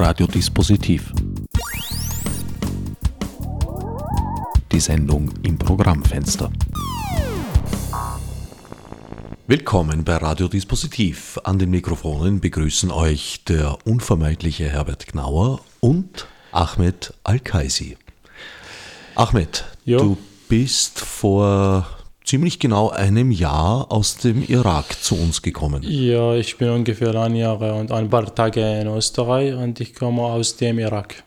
Radiodispositiv. Die Sendung im Programmfenster. Willkommen bei Radiodispositiv. An den Mikrofonen begrüßen euch der unvermeidliche Herbert Gnauer und Ahmed Al-Kaisi. Ahmed, Jo. du bist vor ziemlich genau einem Jahr aus dem Irak zu uns gekommen. Ja, ich bin ungefähr ein Jahr und ein paar Tage in Österreich und ich komme aus dem Irak.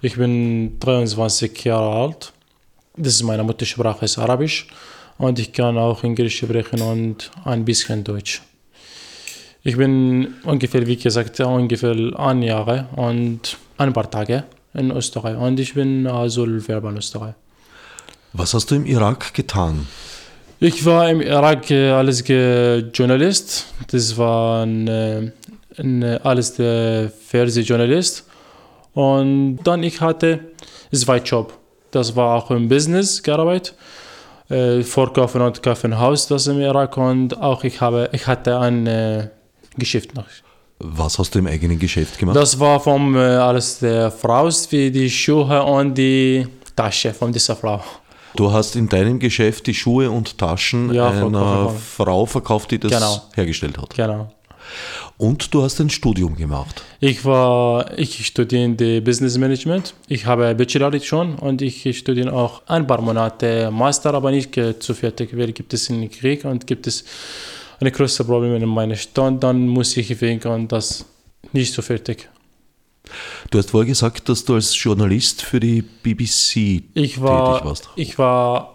Ich bin 23 Jahre alt. Das ist meine Muttersprache ist Arabisch und ich kann auch Englisch sprechen und ein bisschen Deutsch. Ich bin ungefähr, wie gesagt, ungefähr ein Jahr und ein paar Tage in Österreich und ich bin Asylwerber in Österreich. Was hast du im Irak getan? Ich war im Irak äh, als Journalist. Das war ein, äh, ein, äh, alles der Fernsehjournalist. Und dann ich hatte zwei Job. Das war auch im Business gearbeitet. Äh, Verkaufen und Kaufenhaus, das im Irak. Und auch ich, habe, ich hatte ein äh, Geschäft noch. Was hast du im eigenen Geschäft gemacht? Das war vom äh, alles der Frau, wie die Schuhe und die Tasche von dieser Frau. Du hast in deinem Geschäft die Schuhe und Taschen Ja, einer. Frau verkauft, die das Genau. hergestellt hat. Genau. Und du hast ein Studium gemacht. Ich war, ich studiere Business Management. Ich habe Bachelor schon und ich studiere auch ein paar Monate Master, aber nicht zu fertig, weil gibt es einen Krieg und gibt es eine große Probleme in meiner Stadt, dann muss ich wegen das nicht so fertig. Du hast vorher gesagt, dass du als Journalist für die BBC Ich war, tätig warst. ich war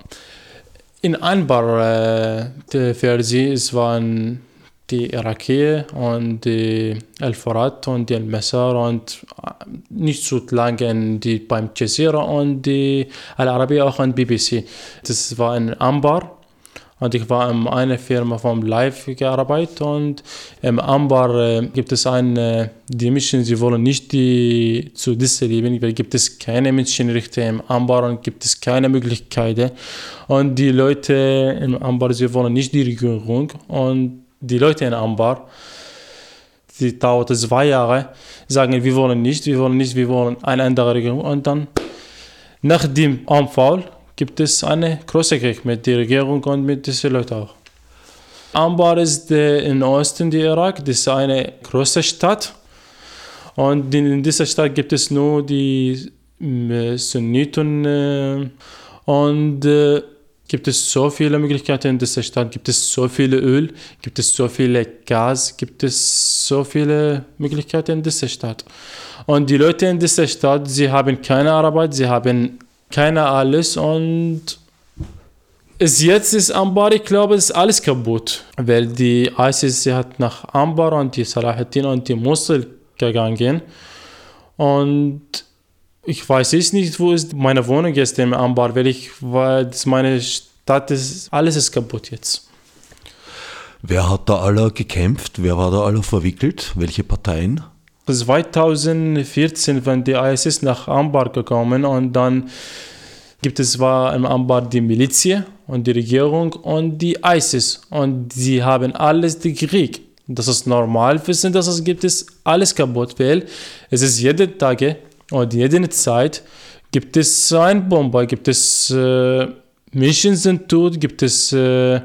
in paar äh, der Fernseh, es waren die Irakier und die El Farad und die El Messer und äh, nicht so lange die, beim Jazeera und die Al Arabiya auch an BBC. Das war in Ambar und ich war in einer Firma vom Live gearbeitet und im Ambar äh, gibt es eine, die Menschen, sie wollen nicht die zu dieser leben, weil gibt es keine Menschenrechte im Ambar und gibt es keine Möglichkeiten. Und die Leute im Ambar, sie wollen nicht die Regierung und die Leute in Ambar, die dauert zwei Jahre, sagen, wir wollen nicht, wir wollen nicht, wir wollen eine andere Regierung. Und dann nach dem Anfall gibt es einen großen Krieg mit der Regierung und mit diesen Leuten auch. Ambar ist im Osten der Irak, das ist eine große Stadt. Und in dieser Stadt gibt es nur die äh, Sunniten. Äh, und äh, gibt es so viele Möglichkeiten in dieser Stadt, gibt es so viel Öl, gibt es so viele Gas, gibt es so viele Möglichkeiten in dieser Stadt. Und die Leute in dieser Stadt, sie haben keine Arbeit, sie haben keine alles und es jetzt ist Ambar, ich glaube, es ist alles kaputt, weil die ISIS hat nach Ambar und die Salahuddin und die Mosul gegangen und ich weiß jetzt nicht, wo ist meine Wohnung jetzt in Ambar, weil ich, weil meine Stadt ist, alles ist kaputt jetzt. Wer hat da alle gekämpft? Wer war da alle verwickelt? Welche Parteien? 2014, wenn die ISIS nach Ambar gekommen und dann gibt es war im Ambar die Miliz und die Regierung und die ISIS und sie haben alles den Krieg. Das ist normal, wissen, dass es gibt es alles kaputt, weil es ist jeden Tag und jede Zeit gibt es ein Bombe, gibt es äh, Menschen sind tot, gibt es äh,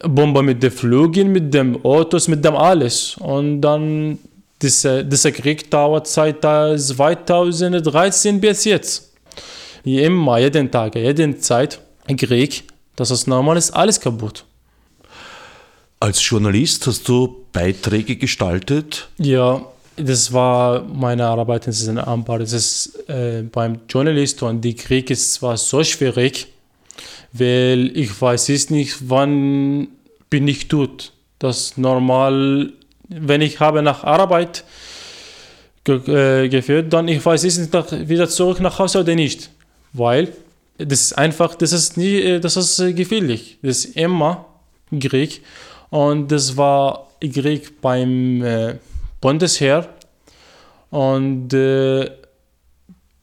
Bombe mit den Flügen, mit dem Autos, mit dem alles. Und dann, dieser, dieser Krieg dauert seit äh, 2013 bis jetzt. Immer, jeden Tag, jeden Zeit, Krieg, das ist normal, ist alles kaputt. Als Journalist hast du Beiträge gestaltet. Ja, das war meine Arbeit in diesem Ambar. Das ist äh, beim Journalist und die Krieg ist zwar so schwierig, weil ich weiß es nicht, wann bin ich tot. Das normal, wenn ich habe nach Arbeit ge äh, geführt, dann ich weiß nicht wieder zurück nach Hause oder nicht, weil das ist einfach, das ist nie, äh, das ist äh, gefährlich. Das ist immer Krieg und das war Krieg beim äh, Bundesheer und äh,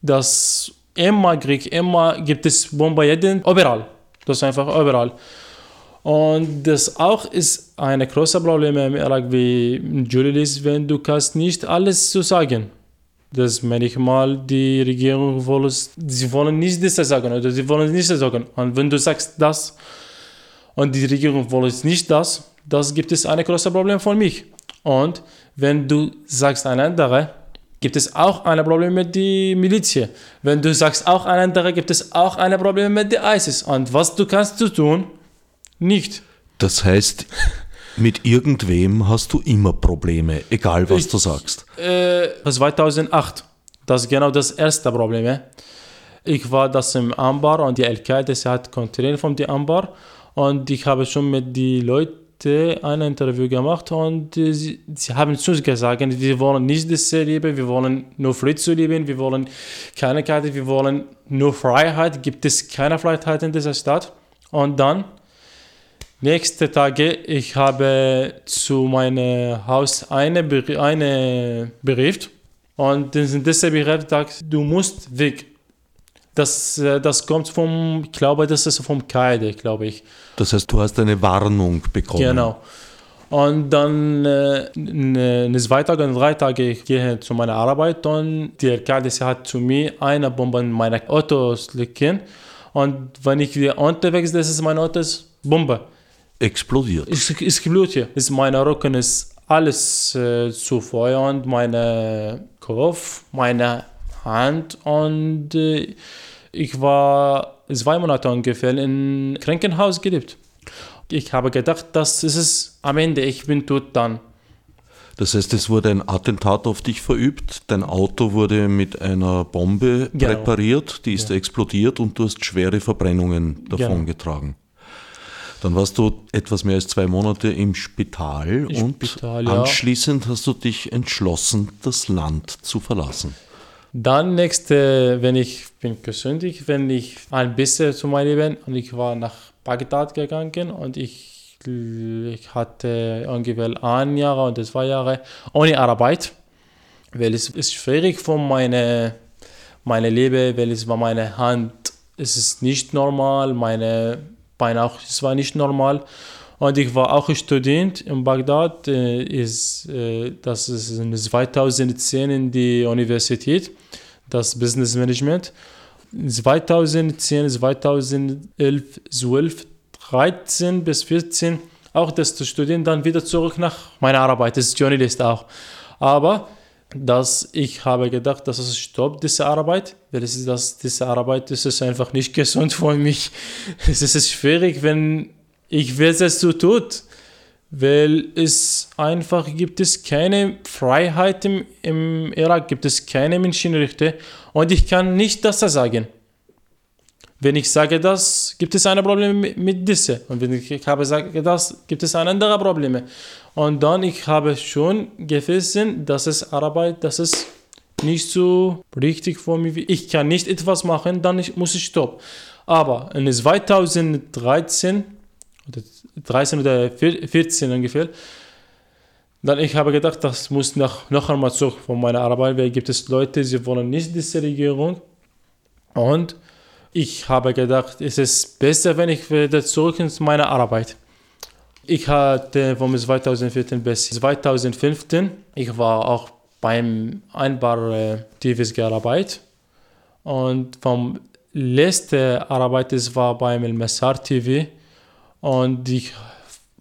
das immer Krieg, immer gibt es Bomben jeden, überall. Das ist einfach überall. Und das auch ist ein großes Problem im Irak wie Journalist, wenn du kannst nicht alles zu sagen. dass manchmal die Regierung wollen, sie wollen nicht das sagen oder sie wollen nicht das sagen. Und wenn du sagst das und die Regierung wollen nicht das, das gibt es ein großes Problem von mich. Und wenn du sagst ein anderer, gibt es auch ein Problem mit der Miliz. Wenn du sagst auch ein anderer, gibt es auch ein Problem mit der ISIS. Und was du kannst du tun? Nicht. Das heißt, mit irgendwem hast du immer Probleme, egal was Ich- du sagst. Äh, 2008, das ist genau das erste Problem. Ich war das im Ambar und die Al-Qaida sie hat Kontrolle von dem Ambar und ich habe schon mit den Leuten ein Interview gemacht und äh, sie, sie haben zu uns gesagt, wir wollen nicht das Leben, wir wollen nur Frieden zu leben, wir wollen keine Karte, wir wollen nur Freiheit, gibt es keine Freiheit in dieser Stadt. Und dann Nächste Tage, ich habe zu meinem Haus eine, eine Brief und in diesem Brief sagt, du musst weg. Das, äh, das kommt vom, ich glaube, das ist vom Kaide, glaube ich. Das heißt, du hast eine Warnung bekommen. Genau. Und dann äh, ne- ne zwei Tage und drei Tage ich gehe zu meiner Arbeit und Kaide sie hat zu mir eine Bombe in meinem Auto liegen und wenn ich wieder unterwegs das ist mein Auto ist Bombe. Explodiert. Es, es blutet. Es, meine Rücken ist alles äh, zu Feuer und meine Kopf, meine Hand und äh, ich war zwei Monate ungefähr im Krankenhaus gelebt. Ich habe gedacht, das ist es am Ende, ich bin tot dann. Das heißt, es wurde ein Attentat auf dich verübt, dein Auto wurde mit einer Bombe Genau. präpariert, die ist explodiert und du hast schwere Verbrennungen davongetragen. Dann warst du etwas mehr als zwei Monate im Spital Im und Spital, ja. anschließend hast du dich entschlossen, das Land zu verlassen. Dann nächste, wenn ich bin gesündigt, wenn ich ein bisschen zu meinem Leben und ich war nach Bagdad gegangen und ich, ich hatte ungefähr ein Jahr und zwei Jahre ohne Arbeit, weil es ist schwierig für meine, meine Leben, weil es war meine Hand, es ist nicht normal, meine Beine auch, es war nicht normal. Und ich war auch Student in Bagdad, äh, ist, äh, das ist in 2010 in die Universität, das Business Management. 2010, 2011, 12, 13 bis 14 auch das zu studieren, dann wieder zurück nach meiner Arbeit, das ist Journalist auch. Aber dass ich habe gedacht, dass es stoppt, diese Arbeit, weil es ist das, diese Arbeit das ist einfach nicht gesund für mich. Es ist schwierig, wenn ich weiß, es so tut, weil es einfach gibt es keine Freiheit im, im Irak, gibt es keine Menschenrechte und ich kann nicht das sagen. Wenn ich sage das, gibt es ein Problem mit, diese. Und wenn ich habe sage das, gibt es ein anderes Problem. Und dann ich habe schon gewissen, dass es Arbeit, dass es nicht so richtig für mich. Ich kann nicht etwas machen, dann ich, muss ich stoppen. Aber in 2013 oder 13 oder 14 ungefähr, dann ich habe gedacht, das muss noch, noch einmal zurück von meiner Arbeit, weil gibt es Leute, sie wollen nicht diese Regierung. Und ich habe gedacht, es ist besser, wenn ich wieder zurück in meine Arbeit. Ich hatte von 2014 bis 2015, ich war auch beim Einbar äh, TVs gearbeitet und vom letzten Arbeit es war beim Messar TV und ich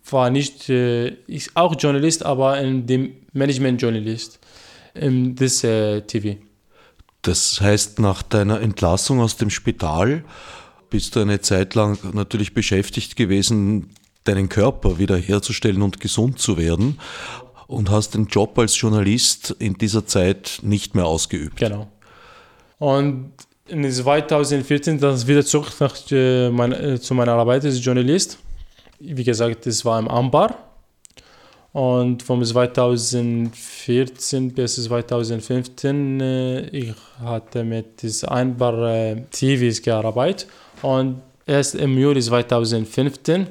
war nicht, äh, ich auch Journalist, aber in dem Management Journalist in this äh, TV. Das heißt, nach deiner Entlassung aus dem Spital bist du eine Zeit lang natürlich beschäftigt gewesen, deinen Körper wiederherzustellen und gesund zu werden und hast den Job als Journalist in dieser Zeit nicht mehr ausgeübt. Genau. Und in 2014 dann wieder zurück nach, äh, mein, äh, zu meiner Arbeit als Journalist. Wie gesagt, das war im Ambar. Und von 2014 bis 2015 äh, ich hatte mit des Einbar äh, TVs gearbeitet. Und erst im Juli 2015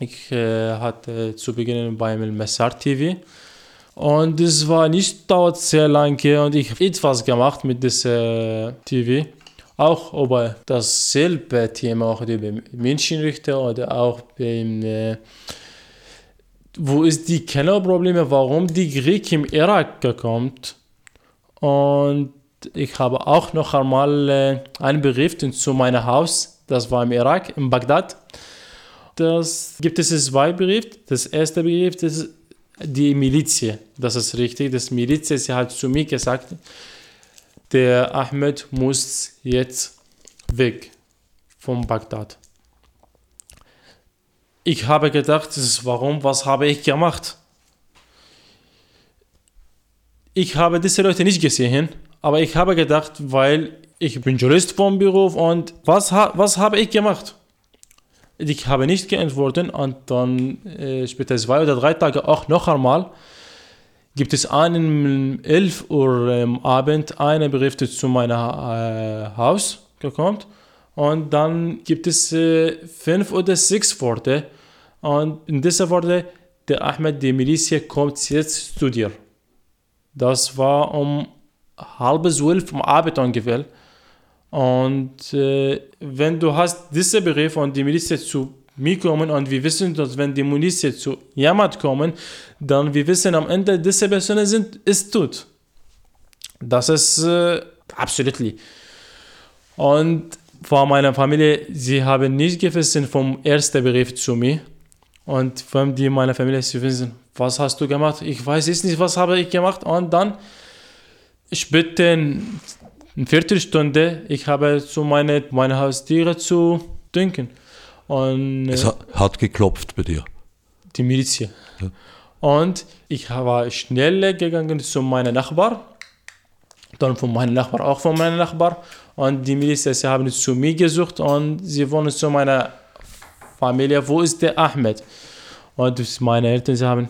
ich äh, hatte zu Beginn beim Messar TV. Und es war nicht dauert sehr lange und ich habe etwas gemacht mit diesem TV. Auch über dasselbe Thema, auch über Menschenrechte oder auch beim, äh, wo ist die Kellerprobleme, warum die Krieg im Irak kommt. Und ich habe auch noch einmal äh, einen Brief zu meinem Haus, das war im Irak, in Bagdad. Das gibt es zwei Briefe. Das erste Brief, ist die Miliz. Das ist richtig. Das Miliz, hat zu mir gesagt, der Ahmed muss jetzt weg von Bagdad. Ich habe gedacht, ist warum, was habe ich gemacht? Ich habe diese Leute nicht gesehen, aber ich habe gedacht, weil ich bin Jurist vom Beruf und was, was habe ich gemacht? Ich habe nicht geantwortet und dann äh, später zwei oder drei Tage auch noch einmal gibt es einen 11 Uhr am Abend einen Brief zu meinem äh, Haus gekommen und dann gibt es äh, fünf oder sechs Worte und in dieser Worte der Ahmed, die Militia kommt jetzt zu dir. Das war um halb zwölf am Abend ungefähr. Und äh, wenn du hast diese Brief und die Miliz zu mir kommen und wir wissen, dass wenn die Miliz zu jemand kommen, dann wir wissen am Ende, diese Personen sind, ist tot. Das ist äh, absolut. Und von meiner Familie, sie haben nicht gewusst vom ersten Brief zu mir. Und von die meiner Familie, sie wissen, was hast du gemacht? Ich weiß jetzt nicht, was habe ich gemacht. Und dann später eine Viertelstunde, ich habe zu meine, meine Haustiere zu trinken. Und, es hat geklopft bei dir. Die Miliz. Ja. Und ich war schnell gegangen zu meinem Nachbar. Dann von meinem Nachbar auch von meinem Nachbar. Und die Miliz, sie haben es zu mir gesucht und sie wollen zu meiner Familie. Wo ist der Ahmed? Und meine Eltern, sie haben,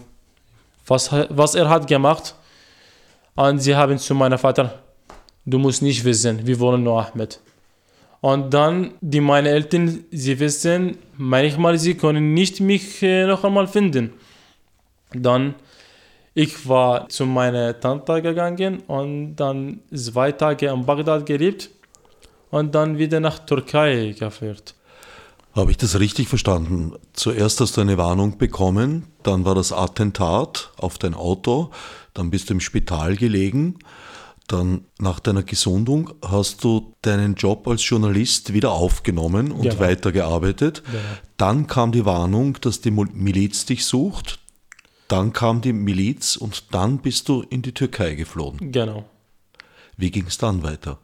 was, was er hat gemacht. Und sie haben zu meinem Vater du musst nicht wissen, wir wollen nur Ahmed. Und dann, die meine Eltern, sie wissen, manchmal sie können nicht mich äh, noch einmal finden. Dann, ich war zu meiner Tante gegangen und dann zwei Tage in Bagdad gelebt und dann wieder nach Türkei geführt. Habe ich das richtig verstanden? Zuerst hast du eine Warnung bekommen, dann war das Attentat auf dein Auto, dann bist du im Spital gelegen dann nach deiner Gesundung hast du deinen Job als Journalist wieder aufgenommen und genau. weitergearbeitet. Genau. Dann kam die Warnung, dass die Miliz dich sucht. Dann kam die Miliz und dann bist du in die Türkei geflohen. Genau. Wie ging es dann weiter?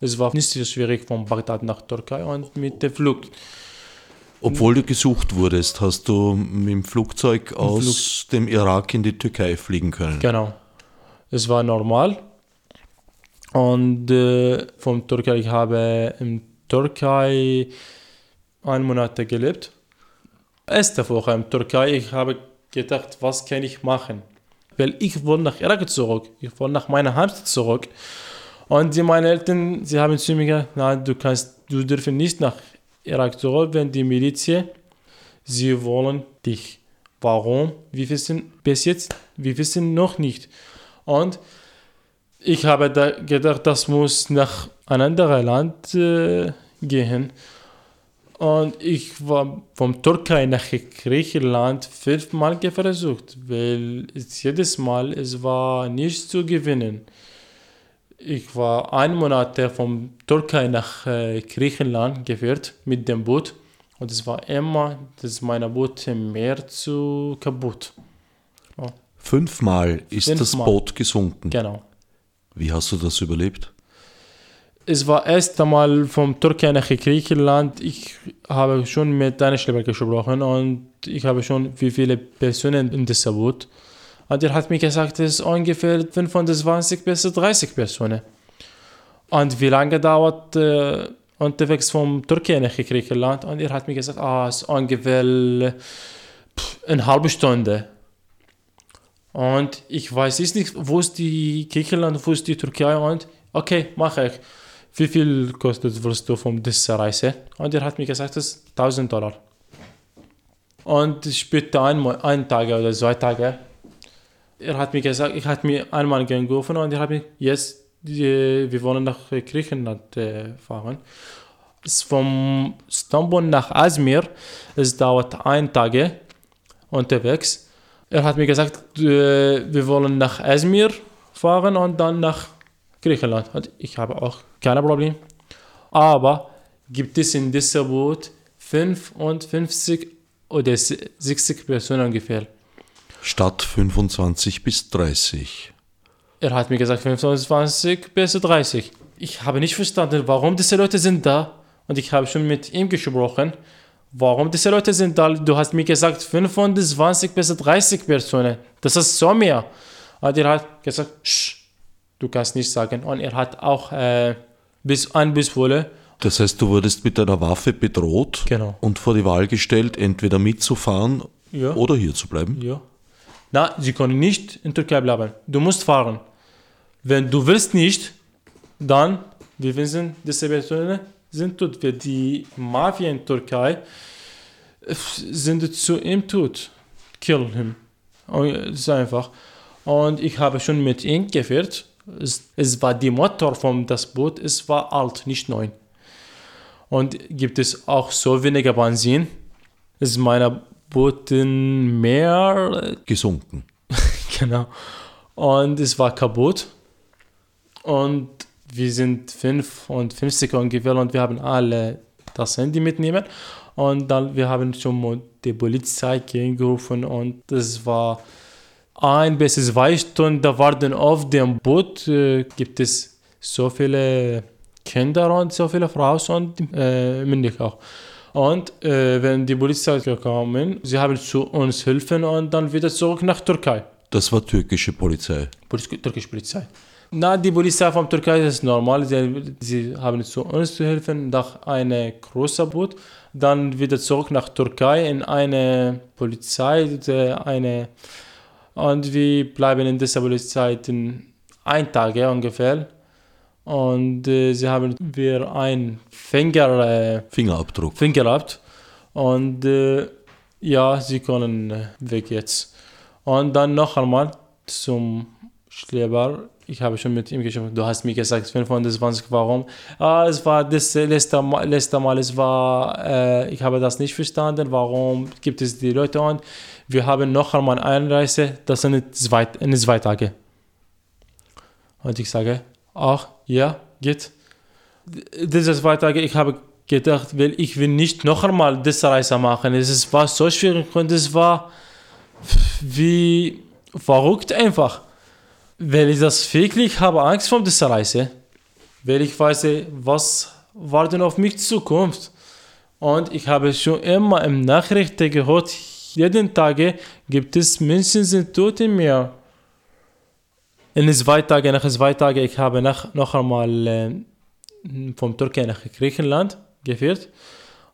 Es war nicht so schwierig von Bagdad nach Türkei und mit der Flucht. Obwohl du gesucht wurdest, hast du mit dem Flugzeug aus Flug. dem Irak in die Türkei fliegen können. Genau. Es war normal und äh, von Türkei, ich habe in Türkei einen Monat gelebt. Erste Woche in Türkei, ich habe gedacht, was kann ich machen? Weil ich wollte nach Irak zurück, ich wollte nach meiner Heimat zurück. Und die, meine Eltern, sie haben zu mir gesagt, nein, du kannst, du darfst nicht nach Irak zurück, wenn die Miliz, sie wollen dich. Warum? Wir wissen bis jetzt, wir wissen noch nicht. Und ich habe da gedacht, das muss nach einem anderen Land äh, gehen. Und ich war vom Türkei nach Griechenland fünfmal versucht, weil es jedes Mal es war nicht zu gewinnen. Ich war ein Monat vom Türkei nach äh, Griechenland geführt mit dem Boot und es war immer, dass meine Boot mehr zu kaputt. Oh. Fünfmal ist Fünfmal. das Boot gesunken. Genau. Wie hast du das überlebt? Es war erst einmal vom Türkei nach Griechenland. Ich habe schon mit deiner Schlepper gesprochen und ich habe schon wie viele Personen in diesem Boot. Und er hat mir gesagt, es ist ungefähr 25 bis 30 Personen. Und wie lange dauert äh, unterwegs vom Türkei nach Griechenland? Und er hat mir gesagt, ah, es ist ungefähr pff, eine halbe Stunde. Und ich weiß jetzt nicht, wo ist die Griechenland, wo ist die Türkei und okay, mache ich. Wie viel kostet willst du von dieser Reise? Und er hat mir gesagt, das ist 1000 Dollar. Und später ein, ein Tag oder zwei Tage, er hat mir gesagt, ich hatte mir einmal gerufen und er hat mir, jetzt, wir wollen nach Griechenland äh, fahren. Es vom Istanbul nach Azmir, es dauert ein Tag unterwegs. Er hat mir gesagt, wir wollen nach Izmir fahren und dann nach Griechenland. Und ich habe auch kein Problem. Aber gibt es in diesem Boot 55 oder 60 Personen ungefähr. Statt 25 bis 30. Er hat mir gesagt 25 bis 30. Ich habe nicht verstanden, warum diese Leute sind da. Und ich habe schon mit ihm gesprochen. Warum diese Leute sind da? Du hast mir gesagt 25 bis 30 Personen. Das ist so mehr. Und er hat gesagt, Sch, du kannst nicht sagen. Und er hat auch äh, bis ein Bisswolle. Das heißt, du wurdest mit einer Waffe bedroht Genau. und vor die Wahl gestellt, entweder mitzufahren Ja. oder hier zu bleiben. Ja. Na, sie können nicht in Türkei bleiben. Du musst fahren. Wenn du willst nicht, dann, wir wissen, diese Personen sind tot. Die Mafia in Türkei sind zu ihm tot. Kill him. Und Das ist einfach. Und ich habe schon mit ihm geführt. Es, es war die Motor von das Boot, es war alt, nicht neu. Und gibt es auch so weniger Benzin, ist meine Booten mehr Gesunken. Genau. Und es war kaputt. Und wir sind 55 ungefähr und wir haben alle das Handy mitnehmen. Und dann wir haben schon mal die Polizei gerufen und das war ein bis zwei Stunden da warten auf dem Boot. Äh, gibt es so viele Kinder und so viele Frauen und äh, Männer auch. Und äh, wenn die Polizei gekommen, sie haben zu uns helfen und dann wieder zurück nach Türkei. Das war türkische Polizei. Poliz türkische Polizei. Na, die Polizei von Türkei ist normal. Sie, sie haben zu uns zu helfen nach einem großen Boot. Dann wieder zurück nach Türkei in eine Polizei, eine und wir bleiben in dieser Polizei in ein Tag ungefähr. Und äh, sie haben wir ein Finger äh, Fingerabdruck. Finger gehabt. Und äh, ja, sie können äh, weg jetzt. Und dann noch einmal zum Schleber. Ich habe schon mit ihm gesprochen. Du hast mir gesagt, 25, warum? Ah, es war das letzte Mal, letzte Mal es war, äh, ich habe das nicht verstanden. Warum gibt es die Leute und wir haben noch einmal Einreise, das sind zwei, in zwei Tage. Und ich sage, ach, ja, geht diese zwei Tage, ich habe gedacht, weil ich will nicht noch einmal diese Reise machen. Es war so schwierig und es war wie verrückt einfach. Weil ich das wirklich habe Angst vor dieser Reise. Weil ich weiß, was warten auf mich Zukunft. Und ich habe schon immer im Nachrichten gehört, jeden Tag gibt es Menschen sind tot im Meer. In zwei Tagen, nach zwei Tagen, ich habe nach, noch einmal äh, vom Türkei nach Griechenland geführt.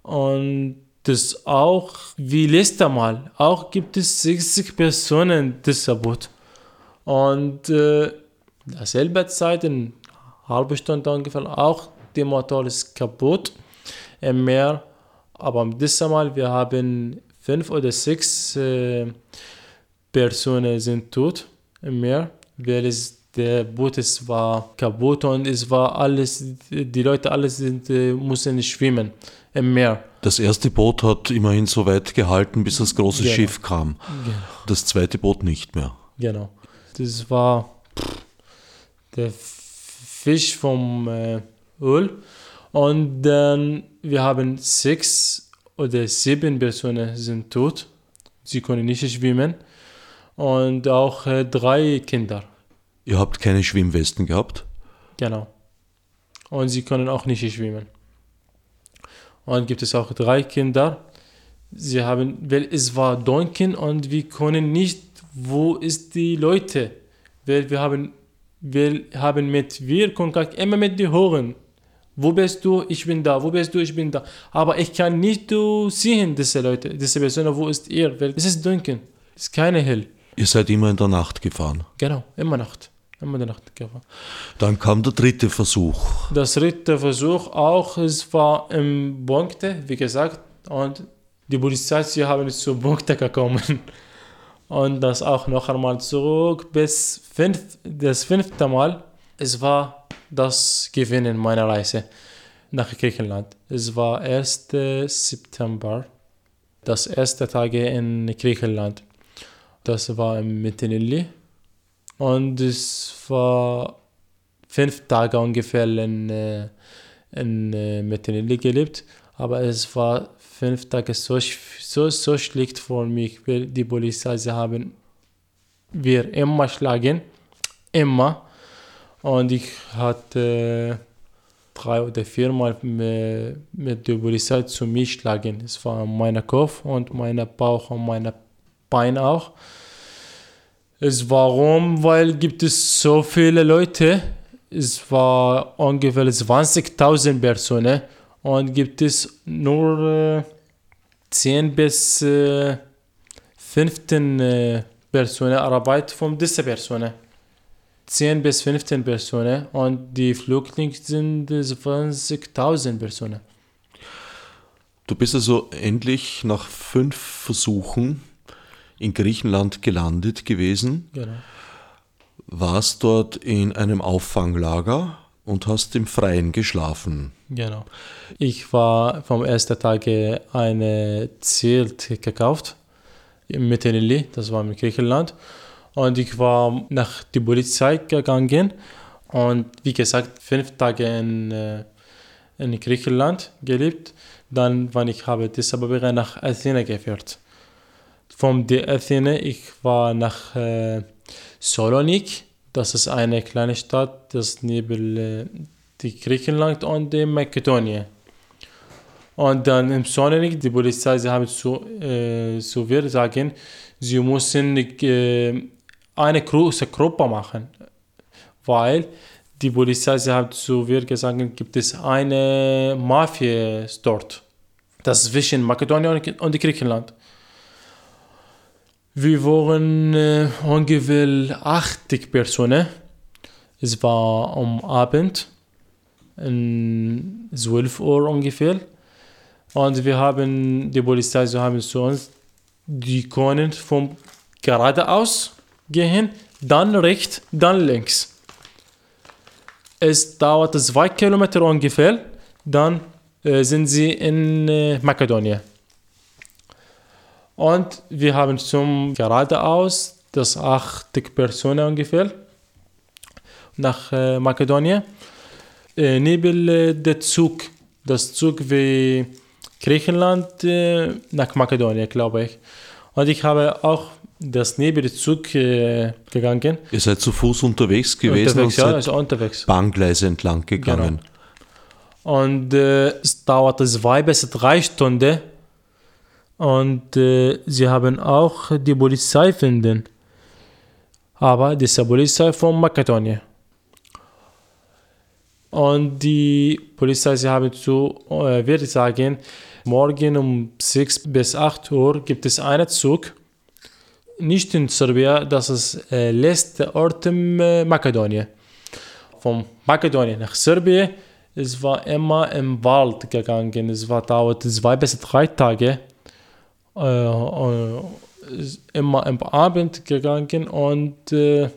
Und das auch, wie letztes Mal, auch gibt es 60 Personen das Boot. Und äh, dasselbe Zeit, in halbe Stunde ungefähr, auch der Motor ist kaputt im Meer. Aber dieses Mal, wir haben fünf oder sechs äh, Personen sind tot im Meer, weil es der Boot es war kaputt und es war alles, die Leute alles sind, äh, mussten schwimmen im Meer. Das erste Boot hat immerhin so weit gehalten, bis das große Genau. Schiff kam. Das zweite Boot nicht mehr. Genau. Das war der Fisch vom äh, Öl. Und dann, wir haben sechs oder sieben Personen sind tot. Sie können nicht schwimmen. Und auch äh, drei Kinder. Ihr habt keine Schwimmwesten gehabt? Genau. Und sie können auch nicht schwimmen. Und gibt es auch drei Kinder. Sie haben, weil es war dunkel und wir können nicht, wo ist die Leute? Weil wir haben, wir haben mit wir Kontakt immer mit den Horen. Wo bist du? Ich bin da. Wo bist du? Ich bin da. Aber ich kann nicht sehen, diese Leute, diese Personen, wo ist ihr? Weil es ist dunkel. Es ist keine hell. Ihr seid immer in der Nacht gefahren. Genau, immer Nacht. Immer in der Nacht gefahren. Dann kam der dritte Versuch. Das dritte Versuch auch, es war im Punkte, wie gesagt, und die Polizei, sie haben zu Punkte gekommen. Und das auch noch einmal zurück bis fünf, das fünfte Mal. Es war das Gewinnen meiner Reise nach Griechenland. Es war 1. September, das erste Tag in Griechenland. Das war im Mittelilli. Und es war fünf Tage ungefähr in, äh, in äh, Metinili gelebt, aber es war fünf Tage so, so, so schlecht für mich. Die Polizei, sie haben wir immer schlagen, immer. Und ich hatte drei oder viermal mit der Polizei zu mir schlagen. Es war mein Kopf und mein Bauch und meine Beine auch. Es warum? Weil gibt es so viele Leute. Es war ungefähr 20.000 Personen und gibt es nur äh, 10 bis äh, 15 äh, Personen Arbeit von dieser Personen. 10 bis 15 Personen und die Flüchtlinge sind 20.000 Personen. Du bist also endlich nach fünf Versuchen in Griechenland gelandet gewesen. Genau. Warst dort in einem Auffanglager und hast im Freien geschlafen. Genau. Ich war vom ersten Tag eine Zelt gekauft in Metenili, das war in Griechenland. Und ich war nach der Polizei gegangen und wie gesagt, fünf Tage in, äh, in Griechenland gelebt. Dann, wann ich habe das aber nach Athene geführt. Von der Athene, ich war nach äh, Salonik, das ist eine kleine Stadt, das neben äh, die Griechenland und die Makedonien. Und dann im Salonik, die Polizei, sie haben zu, äh, zu wir sagen, sie müssen äh, eine große Gruppe machen, weil die Polizei sie hat zu mir gesagt, gibt es eine Mafia dort. Das ist zwischen Makedonien und Griechenland. Wir waren äh, ungefähr 80 Personen. Es war am Abend, um 12 Uhr ungefähr. Und wir haben, die Polizei so haben zu uns, die können vom geradeaus gehen, dann rechts, dann links. Es dauert zwei Kilometer ungefähr, dann äh, sind sie in äh, Makedonien. Und wir haben zum geradeaus, das 80 Personen ungefähr, nach äh, Makedonien. Äh, neben äh, der Zug, das Zug wie Griechenland äh, nach Makedonien, glaube ich. Und ich habe auch das neben den Zug äh, gegangen. Ihr seid zu Fuß unterwegs gewesen unterwegs, und ja, also unterwegs. Bahngleise entlang gegangen. Genau. Und äh, es dauerte zwei bis drei Stunden. Und äh, sie haben auch die Polizei finden. Aber diese Polizei von Makedonien. Und die Polizei, sie haben zu, äh, würde sagen, morgen um 6 bis 8 Uhr gibt es einen Zug nicht in Serbien, das ist äh, letzte Ort in äh, Makedonien. Von Makedonien nach Serbien, es war immer im Wald gegangen. Es war dauert zwei bis drei Tage. Äh, äh immer am Abend gegangen und äh,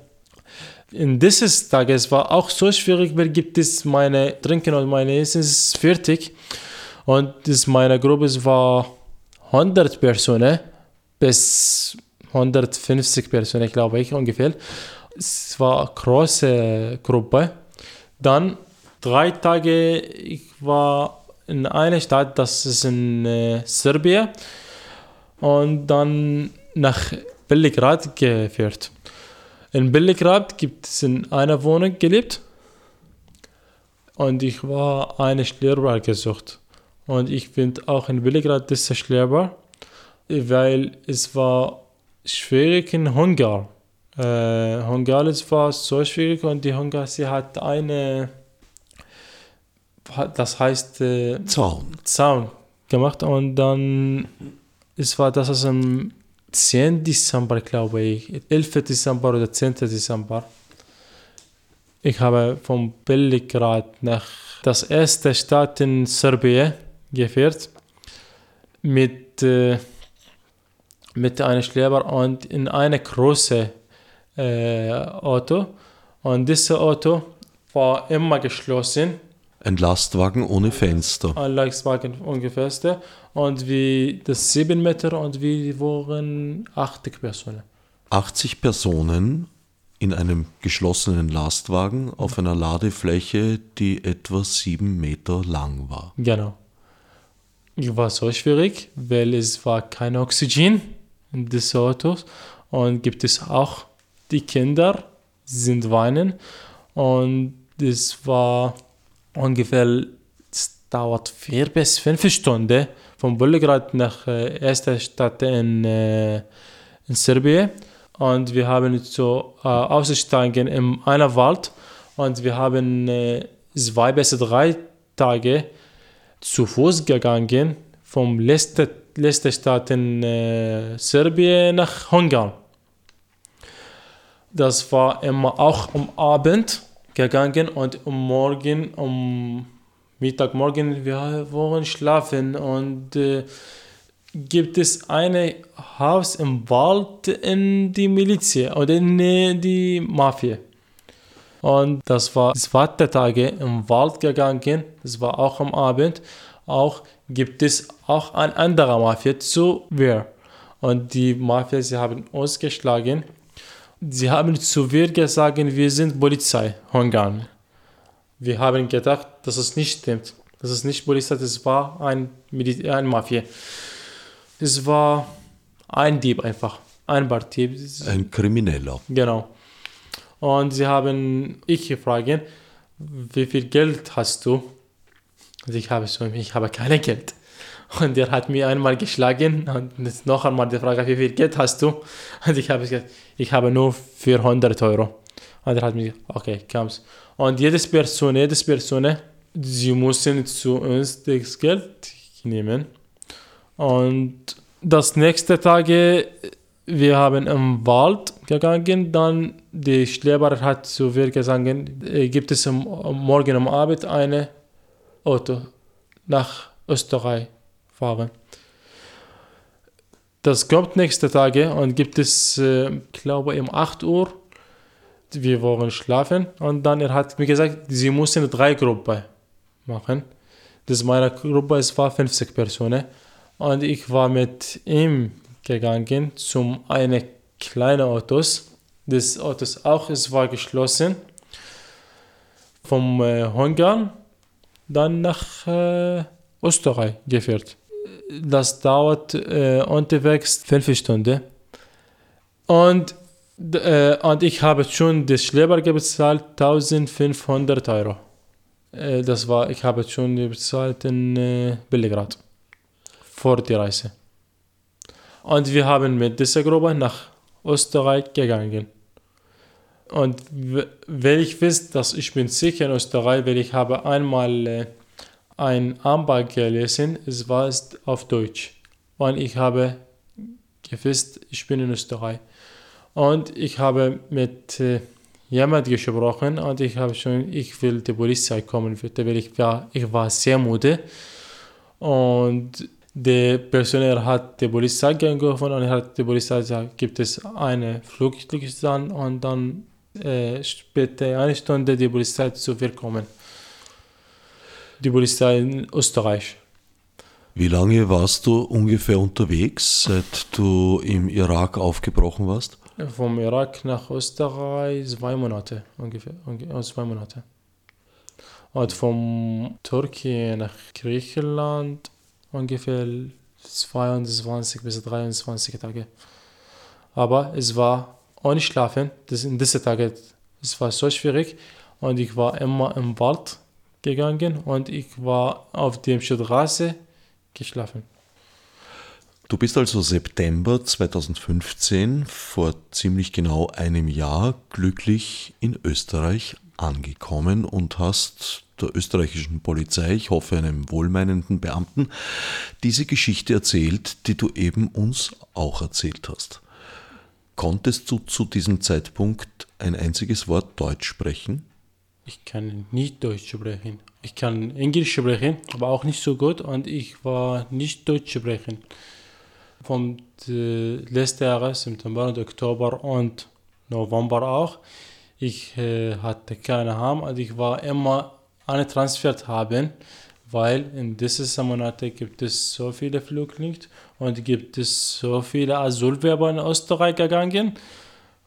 in dieses Tag, es war auch so schwierig, weil gibt es meine Trinken und meine Essen ist fertig und das meine Gruppe war 100 Personen bis 150 Personen, glaube ich, ungefähr. Es war eine große Gruppe. Dann drei Tage, ich war in einer Stadt, das ist in äh, Serbien. Und dann nach Belgrad geführt. In Belgrad gibt es in einer Wohnung gelebt. Und ich war eine Schlierbar gesucht. Und ich finde auch in Belgrad diese Schlierbar, weil es war schwierig in Ungarn. Äh, Ungarn war so schwierig und die Ungarn, sie hat eine, das heißt äh, Zaun. Zaun gemacht und dann es war das am 10. Dezember, glaube ich, 11. Dezember oder 10. Dezember. Ich habe von Belgrad nach das erste Stadt in Serbien geführt mit äh, mit einem Schleber und in eine große äh, Auto. Und dieses Auto war immer geschlossen. Ein Lastwagen ohne Fenster. Ein Lastwagen ohne Fenster. Und wie das 7 Meter und wir waren 80 Personen. 80 Personen in einem geschlossenen Lastwagen auf einer Ladefläche, die etwa sieben Meter lang war. Genau. War so schwierig, weil es war kein Oxygen in des Autos und gibt es auch die Kinder, sind weinen und es war ungefähr, es dauert vier bis fünf Stunden von Belgrad nach äh, erster Stadt in, äh, in Serbien. Und wir haben so äh, ausgestiegen in einer Wald und wir haben äh, zwei bis drei Tage zu Fuß gegangen vom letzten, letzten Stadt in äh, Serbien nach Ungarn. Das war immer auch am Abend gegangen und morgen, um Mittagmorgen, wir wollen schlafen und äh, gibt es ein Haus im Wald in die Miliz oder in die Mafia. Und das war zwei Tage im Wald gegangen, das war auch am Abend. Auch gibt es auch ein anderer Mafia zu Wehr. Und die Mafia, sie haben uns geschlagen. Sie haben zu Wehr gesagt, wir sind Polizei, Ungarn. Wir haben gedacht, dass es nicht stimmt. Das ist nicht Polizei, das war ein, Militär, ein Mafia. Es war ein Dieb einfach, ein Bardieb. Ein Krimineller. Genau. Und sie haben ich gefragt, wie viel Geld hast du? Und ich habe so, ich habe kein Geld. Und er hat mir einmal geschlagen und noch einmal die Frage, wie viel Geld hast du? Und ich habe gesagt, ich habe nur 400 Euro. Und er hat mir gesagt, okay, kommst. Und jede Person, jede Person, sie mussten zu uns das Geld nehmen. Und das nächste Tage, wir haben im Wald gegangen, dann die Schleber hat zu mir gesagt, äh, gibt es morgen am Abend ein Auto nach Österreich fahren. Das kommt nächste Tage und gibt es, äh, glaube ich, um 8 Uhr wir wollen schlafen und dann er hat mir gesagt, sie müssen drei Gruppen machen. Das meine Gruppe, es war 50 Personen und ich war mit ihm gegangen zum eine kleine Autos. Das Auto auch, es war geschlossen vom äh, Ungarn dann nach äh, Österreich geführt. Das dauert äh, unterwegs fünf Stunden und äh, und ich habe schon das Schleber bezahlt, 1500 Euro. Äh, das war, ich habe schon bezahlt in äh, Belgrad. Vor der Reise. Und wir haben mit dieser Gruppe nach Österreich gegangen. Und weil ich weiß, dass ich bin sicher in Österreich, weil ich habe einmal äh, ein Anbau gelesen, es war auf Deutsch. Und ich habe gewusst, ich bin in Österreich. Und ich habe mit äh, jemand gesprochen und ich habe schon, ich will die Polizei kommen, weil ich war, ich war sehr müde. Und der Personal hat die Polizei angerufen und hat die Polizei gesagt, gibt es eine Flugstand und dann äh, später eine Stunde die Polizei zu willkommen. Die Polizei in Österreich. Wie lange warst du ungefähr unterwegs, seit du im Irak aufgebrochen warst? Vom Irak nach Österreich zwei Monate ungefähr. Zwei Monate. Und vom Türkei nach Griechenland ungefähr 22 bis 23 Tage. Aber es war ohne Schlafen. Das in diesen Tagen, es war so schwierig. Und ich war immer im Wald gegangen und ich war auf der Straße geschlafen. Du bist also September 2015, vor ziemlich genau einem Jahr, glücklich in Österreich angekommen und hast der österreichischen Polizei, ich hoffe einem wohlmeinenden Beamten, diese Geschichte erzählt, die du eben uns auch erzählt hast. Konntest du zu diesem Zeitpunkt ein einziges Wort Deutsch sprechen? Ich kann nicht Deutsch sprechen. Ich kann Englisch sprechen, aber auch nicht so gut und ich war nicht Deutsch sprechen vom letzten Jahr, September und Oktober und November auch. Ich äh, hatte keine Heim und ich war immer eine Transfer haben, weil in diesen Monaten gibt es so viele Flüchtlinge und gibt es so viele Asylwerber in Österreich gegangen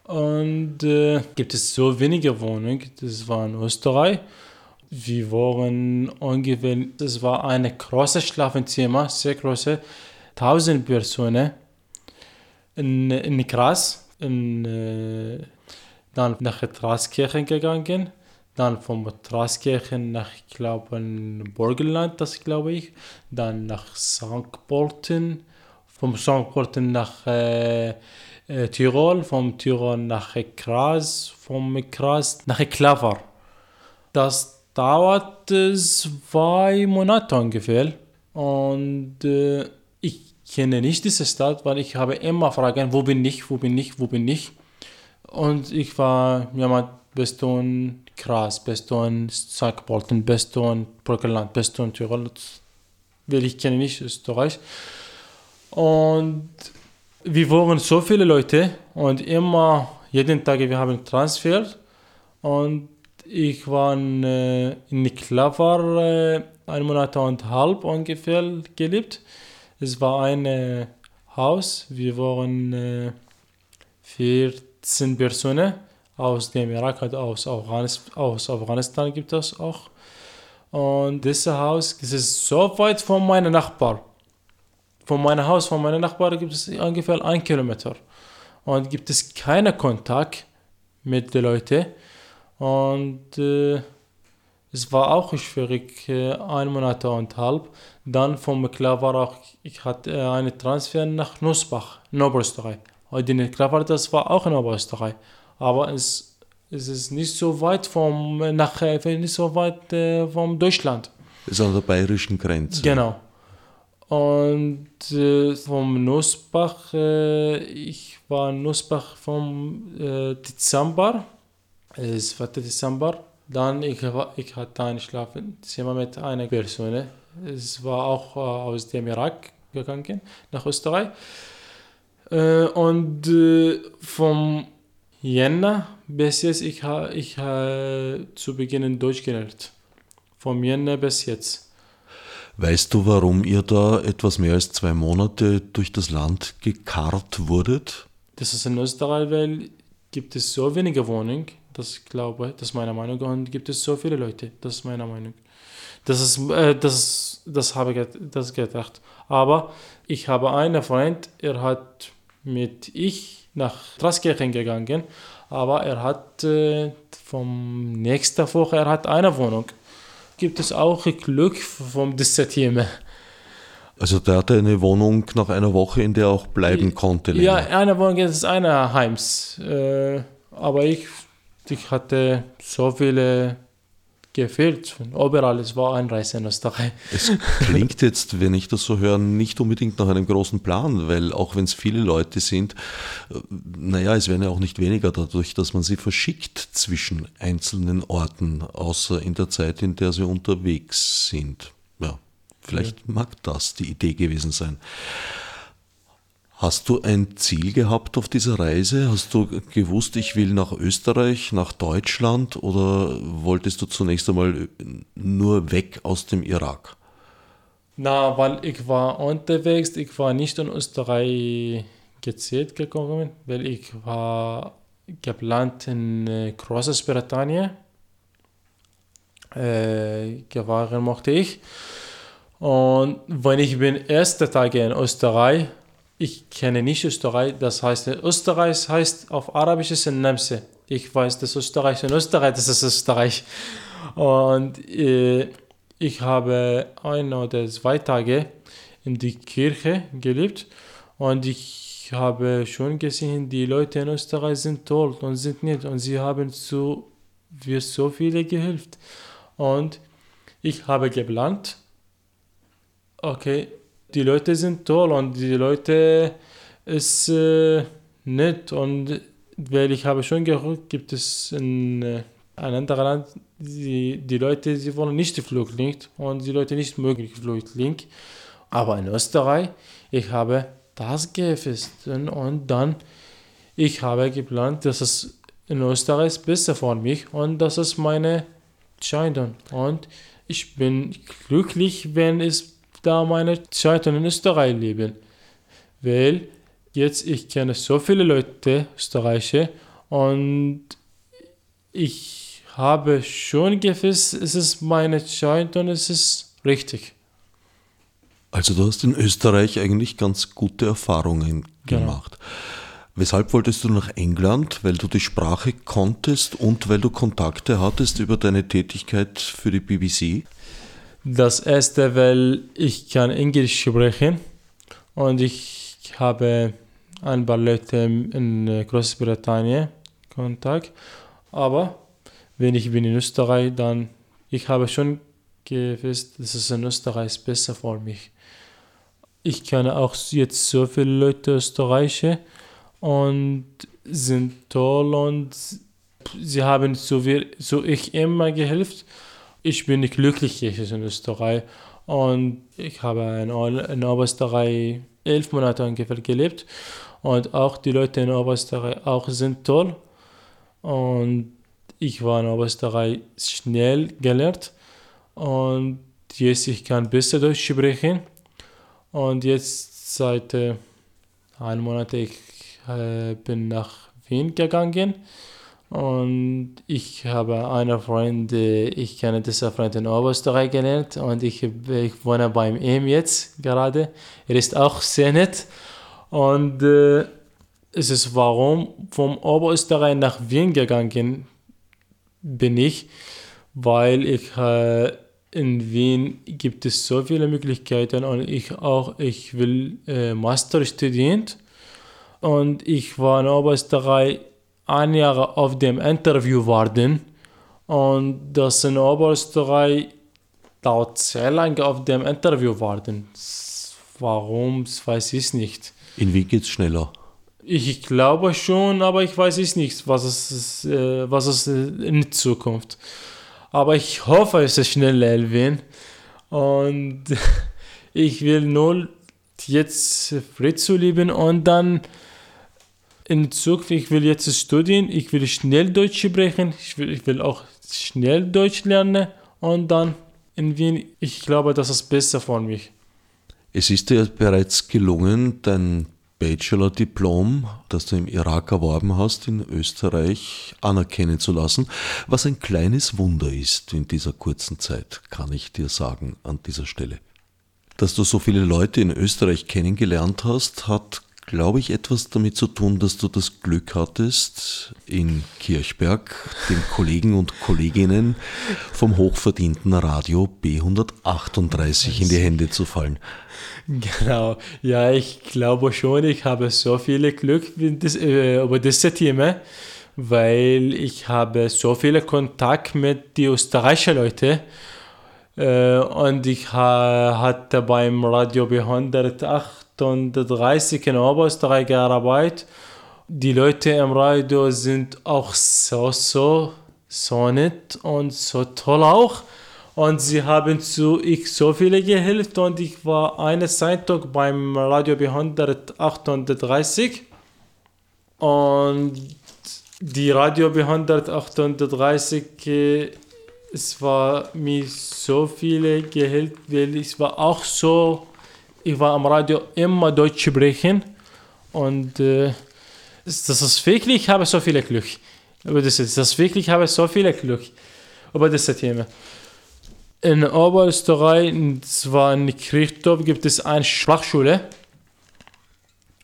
Und äh, gibt es so wenige Wohnungen, das war in Österreich. Wir waren ungefähr, das war eine große Schlafenzimmer, sehr große, 1000 Personen in, in Gras, in, äh, dann nach Traskirchen gegangen, dann vom Traskirchen nach, ich glaube, Burgenland, das glaube ich, dann nach St. Polten, vom. Polten nach äh, äh, Tirol, vom Tirol nach Gras, vom Gras nach Klaver. Das dauert zwei Monate ungefähr und äh, ich kenne nicht diese Stadt, weil ich habe immer Fragen, wo bin ich, wo bin ich, wo bin ich. Und ich war jemand, bist du in Gras, bist du in St. Polten, bist du in Brückenland, bist du in Tirol, weil ich kenne nicht Österreich. Und wir waren so viele Leute und immer, jeden Tag, wir haben Transfer und ich war in, äh, in Klaver äh, ein Monat und halb ungefähr gelebt. Es war ein äh, Haus, wir waren äh, 14 Personen aus dem Irak, aus Afghanistan, aus Afghanistan gibt es auch. Und dieses Haus das ist so weit von meinem Nachbar von meinem Haus, von meinen Nachbarn gibt es ungefähr ein Kilometer. Und gibt es keinen Kontakt mit den Leuten. Und äh, es war auch schwierig, äh, ein Monat und halb. Dann vom klar war auch, ich hatte äh, einen Transfer nach Nussbach, in Oberösterreich. Und in klar das war auch in Oberösterreich. Aber es, es ist nicht so weit vom, nach, nicht so weit äh, vom Deutschland. Es ist an der bayerischen Grenze. Genau. Und äh, vom Nussbach, äh, ich war in Nussbach vom äh, Dezember, es war Dezember. Dann ich, ich hatte ein Schlafzimmer mit einer Person. Es war auch äh, aus dem Irak gegangen, nach Österreich. Äh, und äh, vom Jänner bis jetzt, ich habe ich ha, zu Beginn Deutsch gelernt. Vom Jänner bis jetzt. Weißt du, warum ihr da etwas mehr als zwei Monate durch das Land gekarrt wurdet? Das ist in Österreich, weil gibt es so wenige Wohnungen, das glaube, das ist meine Meinung, und gibt es so viele Leute, das ist meine Meinung. Das ist, äh, das, das habe ich das gedacht. Aber ich habe einen Freund, er hat mit ich nach Traskirchen gegangen, aber er hat äh, vom nächsten Woche, er hat eine Wohnung gibt es auch Glück vom Dissertieren. Also der hatte eine Wohnung nach einer Woche, in der er auch bleiben konnte. Länger. Ja, eine Wohnung ist eine Heims. Äh, aber ich, ich hatte so viele gefehlt. Überall, es war ein Reise in Österreich. Es klingt jetzt, wenn ich das so höre, nicht unbedingt nach einem großen Plan, weil auch wenn es viele Leute sind, äh, naja, es werden ja auch nicht weniger dadurch, dass man sie verschickt zwischen einzelnen Orten, außer in der Zeit, in der sie unterwegs sind. Ja, vielleicht ja. mag das die Idee gewesen sein. Hast du ein Ziel gehabt auf dieser Reise? Hast du gewusst, ich will nach Österreich, nach Deutschland oder wolltest du zunächst einmal nur weg aus dem Irak? Na, weil ich war unterwegs, ich war nicht in Österreich gezählt gekommen, weil ich war geplant in äh, Großbritannien. Äh, gefahren mochte ich. Und wenn ich bin erste Tage in Österreich, ich kenne nicht Österreich, das heißt, Österreich heißt auf Arabisch ist ein Nemse. Ich weiß, dass Österreich in Österreich, das ist Österreich. Und äh, ich habe ein oder zwei Tage in die Kirche gelebt und ich habe schon gesehen, die Leute in Österreich sind toll und sind nett und sie haben so, für so viele geholfen. Und ich habe geplant, okay, die Leute sind toll und die Leute ist äh, nett und weil ich habe schon gehört, gibt es in äh, einem anderen Land, die, die Leute, sie wollen nicht Flüchtling und die Leute nicht möglich Flüchtling. Aber in Österreich, ich habe das gefasst und dann, ich habe geplant, dass es in Österreich besser für mich und das ist meine Entscheidung. Und ich bin glücklich, wenn es da meine Zeit in Österreich leben. Weil jetzt ich kenne so viele Leute, Österreicher, Und ich habe schon gewusst, es ist meine Entscheidung und es ist richtig. Also du hast in Österreich eigentlich ganz gute Erfahrungen Genau. gemacht. Weshalb wolltest du nach England? Weil du die Sprache konntest und weil du Kontakte hattest über deine Tätigkeit für die BBC? Das erste, weil ich kann Englisch sprechen und ich habe ein paar Leute in äh, Großbritannien Kontakt. Aber wenn ich bin in Österreich, dann ich habe schon gewusst, dass es in Österreich besser für mich. Ich kenne auch jetzt so viele Leute Österreicher und sind toll und sie haben so wie so ich immer geholfen. Ich bin glücklich jetzt in Österreich. Und ich habe in Oberösterreich elf Monate ungefähr gelebt. Und auch die Leute in Oberösterreich auch sind toll. Und ich war in Oberösterreich schnell gelernt. Und jetzt ich kann besser Deutsch sprechen. Und jetzt seit äh, einem Monat ich äh, bin nach Wien gegangen und ich habe einen Freund, äh, ich kenne diesen Freund in Oberösterreich gelernt. Und ich, ich wohne beim ihm jetzt gerade. Er ist auch sehr nett. Und äh, es ist warum vom Oberösterreich nach Wien gegangen bin ich, weil ich äh, in Wien gibt es so viele Möglichkeiten und ich auch ich will äh, Master studieren. Und ich war in Oberösterreich ein Jahr auf dem Interview warten und das in Oberösterreich dauert sehr lange auf dem Interview warten. Warum, das weiß ich nicht. In Wien geht's schneller. Ich glaube schon, aber ich weiß es nicht, was es, ist, äh, was es in Zukunft. Aber ich hoffe, es ist schnell Elvin. Und ich will nur jetzt frei zu leben und dann in Zukunft, ich will jetzt studieren, ich will schnell Deutsch sprechen, ich will, ich will auch schnell Deutsch lernen und dann in Wien, ich glaube, das ist besser für mich. Es ist dir bereits gelungen, dein Bachelor-Diplom, das du im Irak erworben hast, in Österreich anerkennen zu lassen, was ein kleines Wunder ist in dieser kurzen Zeit, kann ich dir sagen an dieser Stelle. Dass du so viele Leute in Österreich kennengelernt hast, hat, glaube ich, etwas damit zu tun, dass du das Glück hattest, in Kirchberg den Kollegen und Kolleginnen vom hochverdienten Radio B138 in die Hände zu fallen. Genau, ja, ich glaube schon, ich habe so viel Glück äh, über diese Thema, weil ich habe so viele Kontakt mit den österreichischen Leuten äh, und ich ha, hatte beim Radio B138 in Oberösterreich gearbeitet. Die Leute im Radio sind auch so, so, so nett und so toll auch. Und sie haben zu ich so viele geholfen und ich war eine Zeitung beim Radio B138 und die Radio B138 äh, es war mir so viele geholfen, weil ich war auch so, ich war am Radio immer Deutsch sprechen und äh, das ist wirklich, ich habe so viel Glück. Aber das ist das wirklich, ich habe so viel Glück über das Thema. In Oberösterreich, und zwar in Kirchdorf, gibt es eine Sprachschule.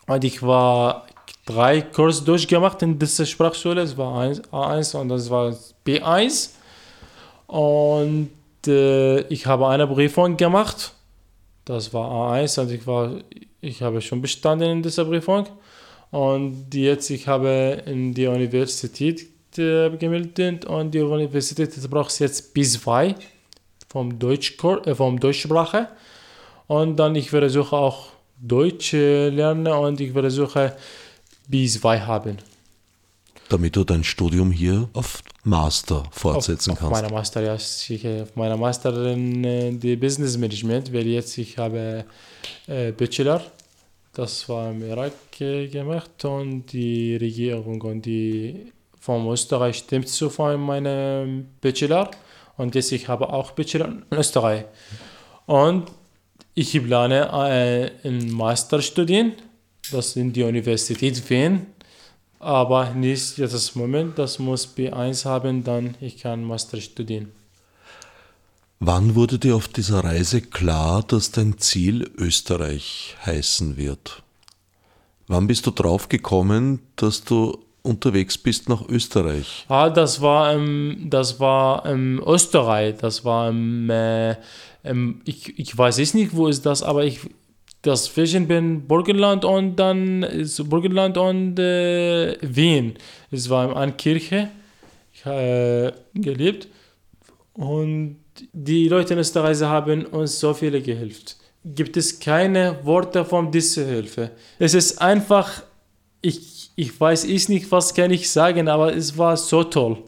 Und ich war drei Kurse durchgemacht in dieser Sprachschule. Es war A1, A1 und das war B1. Und äh, ich habe eine Prüfung gemacht. Das war A1 und ich, war, ich habe schon bestanden in dieser Prüfung. Und jetzt ich habe in die Universität äh, gemeldet und die Universität braucht jetzt B2 vom Deutsch äh, vom Deutschsprache und dann ich versuche auch Deutsch äh, lernen und ich versuche B2 haben. Damit du dein Studium hier auf Master fortsetzen auf, auf kannst. meiner Master, ja, ich, äh, auf meiner Master in äh, die Business Management, weil jetzt ich habe äh, Bachelor, das war im Irak äh, gemacht und die Regierung und die vom Österreich stimmt zu von meinem Bachelor. Und jetzt ich habe auch Bachelor in Österreich. Und ich plane äh, einen Master studieren, das in die Universität Wien Aber nicht jetzt das Moment, das muss B1 haben, dann ich kann Master studieren. Wann wurde dir auf dieser Reise klar, dass dein Ziel Österreich heißen wird? Wann bist du drauf gekommen, dass du unterwegs bist nach Österreich? Ah, das war ähm, das war ähm, Österreich. Das war ähm, äh, ich, ich weiß es nicht, wo ist das, aber ich das zwischen bin Burgenland und dann ist Burgenland und äh, Wien. Es war in einer Kirche ich, äh, gelebt und die Leute in Österreich haben uns so viele geholfen. Gibt es keine Worte von dieser Hilfe. Es ist einfach, ich, ich weiß nicht, was kann ich sagen, aber es war so toll.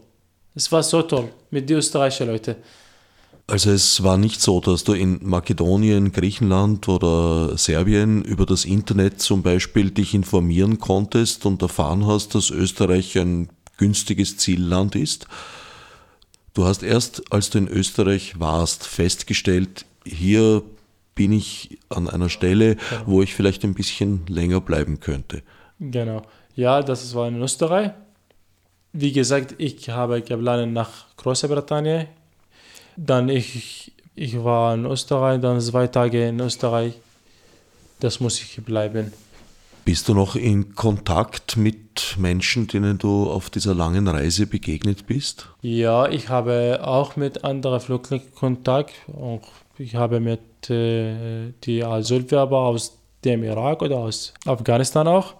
Es war so toll mit den österreichischen Leuten. Also es war nicht so, dass du in Makedonien, Griechenland oder Serbien über das Internet zum Beispiel dich informieren konntest und erfahren hast, dass Österreich ein günstiges Zielland ist. Du hast erst, als du in Österreich warst, festgestellt, hier bin ich an einer Stelle, genau. wo ich vielleicht ein bisschen länger bleiben könnte. Genau. Ja, das war in Österreich. Wie gesagt, ich habe geplant nach Großbritannien. Dann ich, ich war in Österreich, dann zwei Tage in Österreich. Das muss ich bleiben. Bist du noch in Kontakt mit Menschen, denen du auf dieser langen Reise begegnet bist? Ja, ich habe auch mit anderen Flüchtlingen Kontakt. Ich habe mit äh, die Asylwerber aus dem Irak oder aus Afghanistan auch.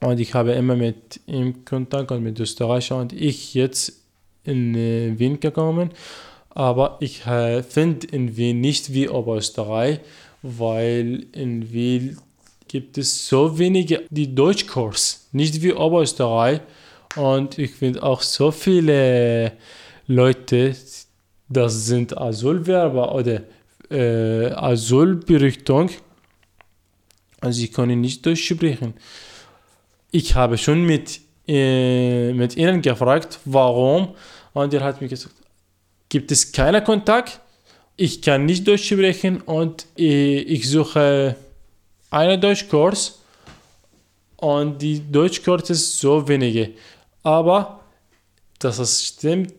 Und ich habe immer mit ihm Kontakt und mit Österreicher und ich jetzt in äh, Wien gekommen. Aber ich äh, finde in Wien nicht wie Oberösterreich, weil in Wien gibt es so wenige die Deutschkurs, nicht wie Oberösterreich. Und ich finde auch so viele Leute, das sind Asylwerber oder äh, Asylberichtung, also sie können nicht Deutsch sprechen. Ich habe schon mit, äh, mit ihnen gefragt, warum, und er hat mir gesagt, gibt es keinen Kontakt, ich kann nicht Deutsch sprechen und äh, ich suche einen Deutschkurs und die Deutschkurs ist so wenige. Aber, dass das stimmt,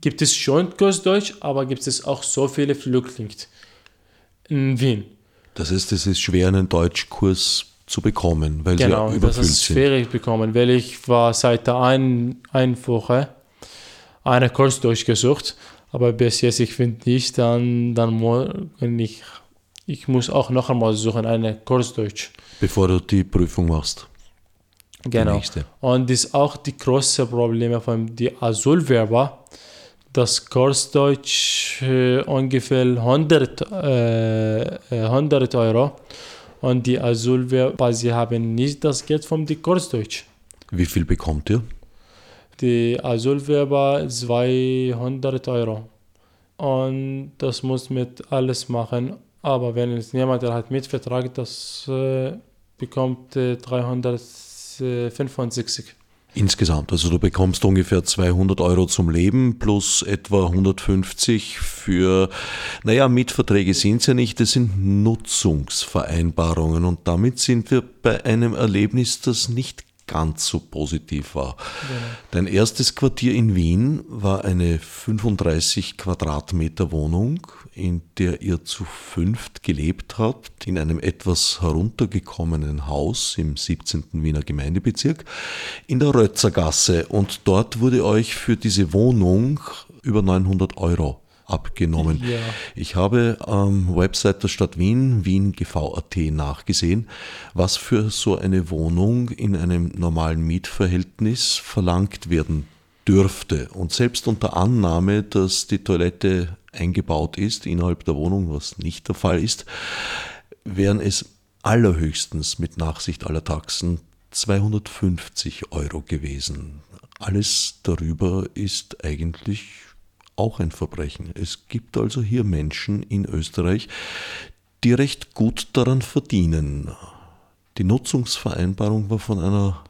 gibt es schon Kurs Deutsch, aber gibt es auch so viele Flüchtlinge in Wien. Das heißt, es ist schwer, einen Deutschkurs zu bekommen, weil genau, sie überfüllt das ist schwierig bekommen, weil ich war seit ein, ein Woche einen Kurs Deutsch gesucht, aber bis jetzt ich finde nicht, dann, dann ich ich muss auch noch einmal suchen, eine Kursdeutsch. Bevor du die Prüfung machst. Genau. Und das ist auch die große Probleme von den Asylwerber. Das Kursdeutsch äh, ungefähr 100, äh, 100 Euro. Und die Asylwerber, sie haben nicht das Geld vom Kursdeutsch. Wie viel bekommt ihr? Die Asylwerber 200 Euro. Und das muss mit alles machen. Aber wenn es jemand, der hat Mietvertrag, das äh, bekommt äh, 365. Insgesamt, also du bekommst ungefähr 200 Euro zum Leben plus etwa 150 für, naja, Mietverträge sind es ja nicht, das sind Nutzungsvereinbarungen und damit sind wir bei einem Erlebnis, das nicht ganz so positiv war. Genau. Dein erstes Quartier in Wien war eine 35 Quadratmeter Wohnung, in der ihr zu fünft gelebt habt, in einem etwas heruntergekommenen Haus im 17. Wiener Gemeindebezirk, in der Rötzergasse. Und dort wurde euch für diese Wohnung über 900 Euro abgenommen. Ja. Ich habe am Website der Stadt Wien, wiengv.at, nachgesehen, was für so eine Wohnung in einem normalen Mietverhältnis verlangt werden dürfte. Und selbst unter Annahme, dass die Toilette eingebaut ist innerhalb der Wohnung, was nicht der Fall ist, wären es allerhöchstens mit Nachsicht aller Taxen 250 Euro gewesen. Alles darüber ist eigentlich auch ein Verbrechen. Es gibt also hier Menschen in Österreich, die recht gut daran verdienen. Die Nutzungsvereinbarung war von einer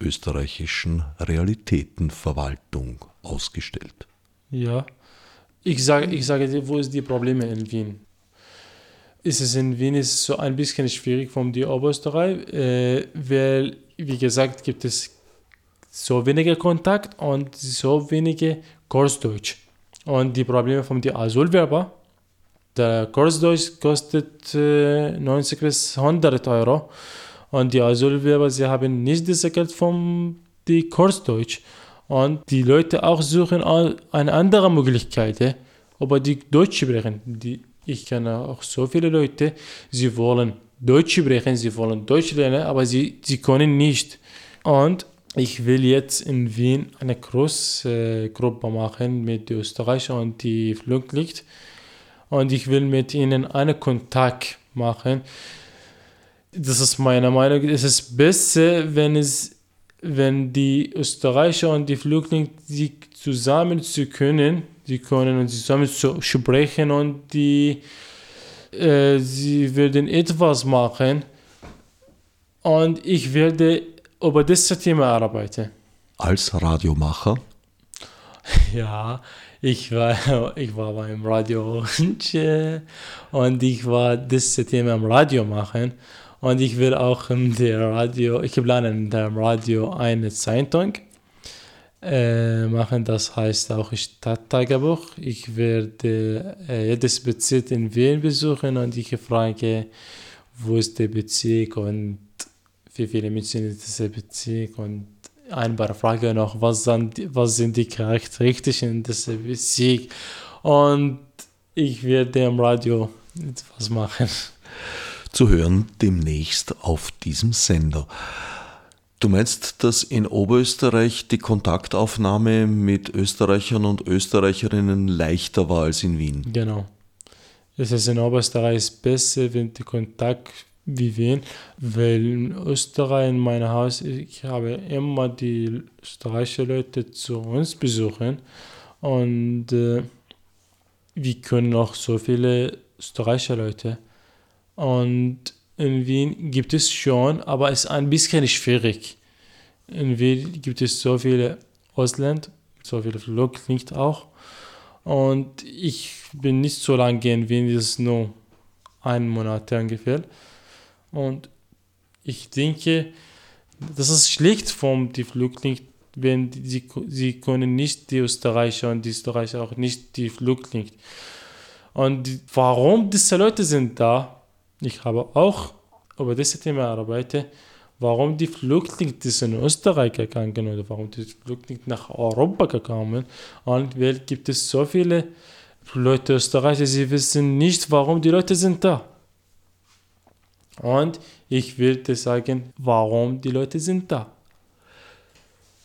österreichischen Realitätenverwaltung ausgestellt. Ja, ich sage, ich sage dir, wo ist die Probleme in Wien? Ist es in Wien ist so ein bisschen schwierig von die Oberösterreich, äh, weil, wie gesagt, gibt es so weniger Kontakt und so wenige Kursdeutsch. Und die Probleme von den Asylwerber, der Kursdeutsch kostet äh, 90 bis 100 Euro und die Asylwerber, sie haben nicht das Geld vom die Kursdeutsch. Und die Leute auch suchen eine andere Möglichkeit, aber die Deutsch sprechen. Die, ich kenne auch so viele Leute, sie wollen Deutsch sprechen, sie wollen Deutsch lernen, aber sie, sie können nicht. Und ich will jetzt in Wien eine große Gruppe machen mit den Österreichern und die Flüchtlingen. Und ich will mit ihnen einen Kontakt machen. Das ist meine Meinung. Es ist besser, wenn es wenn die Österreicher und die Flüchtlinge sich zusammen zu können, sie können zusammen zu sprechen und die äh, sie werden etwas machen und ich werde über das Thema arbeiten. Als Radiomacher? Ja, ich war, ich war beim Radio und ich war das Thema im Radio machen und ich will auch im Radio, ich plane in dem Radio eine Zeitung äh, machen, das heißt auch Stadttagebuch. Ich werde äh, jedes Bezirk in Wien besuchen und ich frage, wo ist der Bezirk und wie viele Menschen ist dieser Bezirk und ein paar Fragen noch, was sind, was sind die Charakteristiken des Bezirk und ich werde im Radio etwas machen zu hören demnächst auf diesem Sender. Du meinst, dass in Oberösterreich die Kontaktaufnahme mit Österreichern und Österreicherinnen leichter war als in Wien? Genau. Es ist in Oberösterreich besser, wenn die Kontakt wie Wien, weil in Österreich in meinem Haus, ich habe immer die österreichischen Leute zu uns besuchen und äh, wir können auch so viele österreichische Leute und in Wien gibt es schon, aber es ist ein bisschen schwierig. In Wien gibt es so viele Ausländer, so viele Flüchtlinge auch. Und ich bin nicht so lange in Wien, das ist nur ein Monat ungefähr. Und ich denke, das ist schlecht von den Flüchtlingen, wenn sie, sie können nicht die Österreicher und die Österreicher auch nicht die Flüchtlinge. Und warum diese Leute sind da? Ich habe auch über dieses Thema gearbeitet, warum die Flüchtlinge in Österreich gegangen oder warum die Flüchtlinge nach Europa gekommen und weil gibt es so viele Leute Österreicher, sie wissen nicht, warum die Leute sind da. Und ich würde sagen, warum die Leute sind da.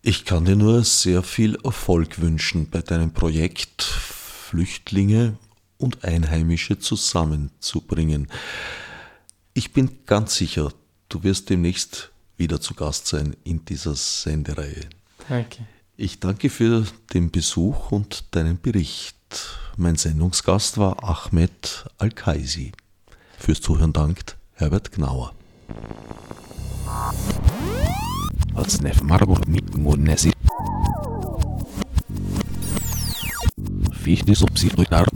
Ich kann dir nur sehr viel Erfolg wünschen bei deinem Projekt, Flüchtlinge und Einheimische zusammenzubringen. Ich bin ganz sicher, du wirst demnächst wieder zu Gast sein in dieser Sendereihe. Danke. Ich danke für den Besuch und deinen Bericht. Mein Sendungsgast war Ahmed Al-Kaisi. Fürs Zuhören dankt Herbert Gnauer. Als Nef Marburg mit Monesi. Fichte subsidiar